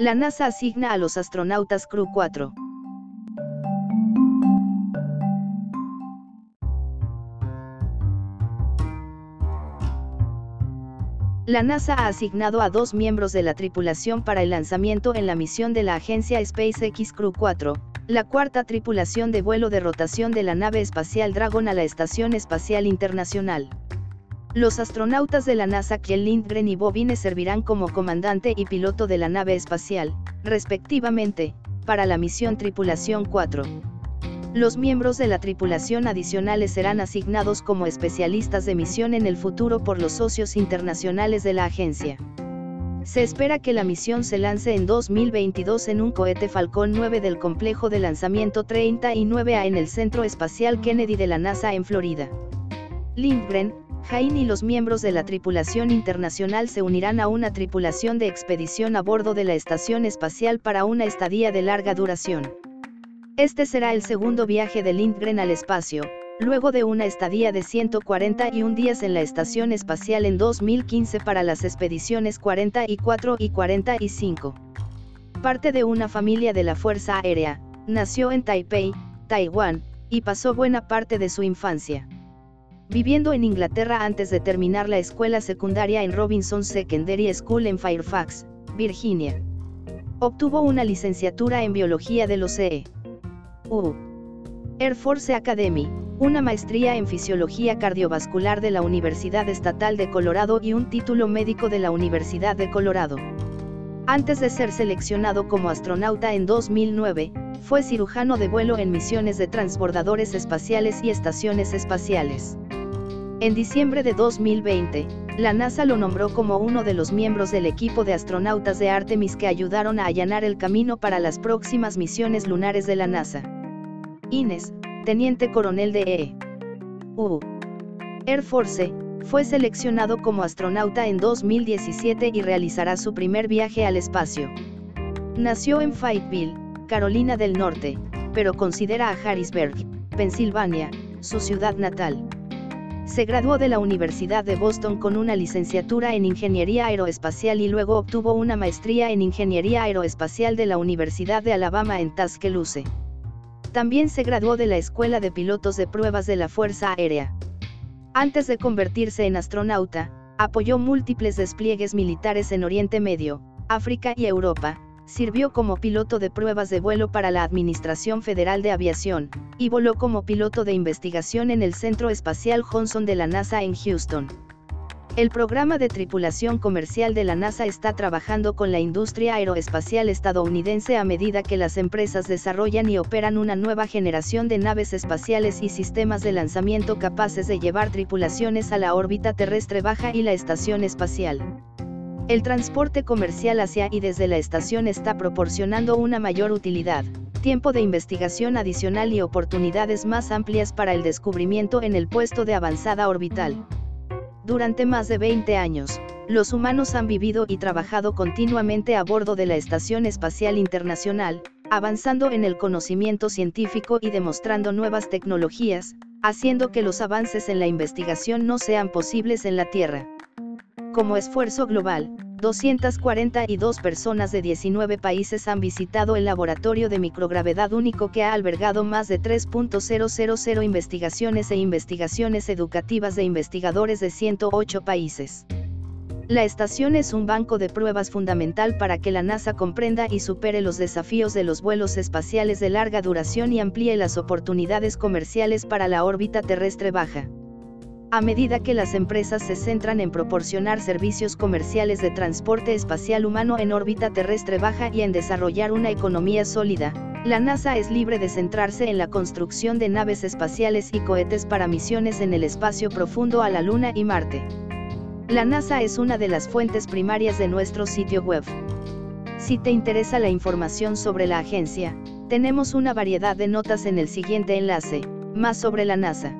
La NASA asigna a los astronautas Crew 4. La NASA ha asignado a dos miembros de la tripulación para el lanzamiento en la misión de la agencia SpaceX Crew 4, la cuarta tripulación de vuelo de rotación de la nave espacial Dragon a la Estación Espacial Internacional. Los astronautas de la NASA Kjell Lindgren y Bobine servirán como comandante y piloto de la nave espacial, respectivamente, para la misión Tripulación 4. Los miembros de la tripulación adicionales serán asignados como especialistas de misión en el futuro por los socios internacionales de la agencia. Se espera que la misión se lance en 2022 en un cohete Falcon 9 del complejo de lanzamiento 39A en el Centro Espacial Kennedy de la NASA en Florida. Lindgren, Jain y los miembros de la tripulación internacional se unirán a una tripulación de expedición a bordo de la Estación Espacial para una estadía de larga duración. Este será el segundo viaje de Lindgren al espacio, luego de una estadía de 141 días en la Estación Espacial en 2015 para las expediciones 44 y 45. Parte de una familia de la Fuerza Aérea, nació en Taipei, Taiwán, y pasó buena parte de su infancia. Viviendo en Inglaterra antes de terminar la escuela secundaria en Robinson Secondary School en Fairfax, Virginia. Obtuvo una licenciatura en Biología de los CE. U. Air Force Academy, una maestría en Fisiología Cardiovascular de la Universidad Estatal de Colorado y un título médico de la Universidad de Colorado. Antes de ser seleccionado como astronauta en 2009, fue cirujano de vuelo en misiones de transbordadores espaciales y estaciones espaciales. En diciembre de 2020, la NASA lo nombró como uno de los miembros del equipo de astronautas de Artemis que ayudaron a allanar el camino para las próximas misiones lunares de la NASA. Ines, teniente coronel de E. U. Air Force, fue seleccionado como astronauta en 2017 y realizará su primer viaje al espacio. Nació en Fayetteville, Carolina del Norte, pero considera a Harrisburg, Pensilvania, su ciudad natal. Se graduó de la Universidad de Boston con una licenciatura en Ingeniería Aeroespacial y luego obtuvo una maestría en Ingeniería Aeroespacial de la Universidad de Alabama en Tuscaloosa. También se graduó de la Escuela de Pilotos de Pruebas de la Fuerza Aérea. Antes de convertirse en astronauta, apoyó múltiples despliegues militares en Oriente Medio, África y Europa, sirvió como piloto de pruebas de vuelo para la Administración Federal de Aviación, y voló como piloto de investigación en el Centro Espacial Johnson de la NASA en Houston. El programa de tripulación comercial de la NASA está trabajando con la industria aeroespacial estadounidense a medida que las empresas desarrollan y operan una nueva generación de naves espaciales y sistemas de lanzamiento capaces de llevar tripulaciones a la órbita terrestre baja y la estación espacial. El transporte comercial hacia y desde la estación está proporcionando una mayor utilidad, tiempo de investigación adicional y oportunidades más amplias para el descubrimiento en el puesto de avanzada orbital. Durante más de 20 años, los humanos han vivido y trabajado continuamente a bordo de la Estación Espacial Internacional, avanzando en el conocimiento científico y demostrando nuevas tecnologías, haciendo que los avances en la investigación no sean posibles en la Tierra. Como esfuerzo global, 242 personas de 19 países han visitado el laboratorio de microgravedad único que ha albergado más de 3.000 investigaciones e investigaciones educativas de investigadores de 108 países. La estación es un banco de pruebas fundamental para que la NASA comprenda y supere los desafíos de los vuelos espaciales de larga duración y amplíe las oportunidades comerciales para la órbita terrestre baja. A medida que las empresas se centran en proporcionar servicios comerciales de transporte espacial humano en órbita terrestre baja y en desarrollar una economía sólida, la NASA es libre de centrarse en la construcción de naves espaciales y cohetes para misiones en el espacio profundo a la Luna y Marte. La NASA es una de las fuentes primarias de nuestro sitio web. Si te interesa la información sobre la agencia, tenemos una variedad de notas en el siguiente enlace, más sobre la NASA.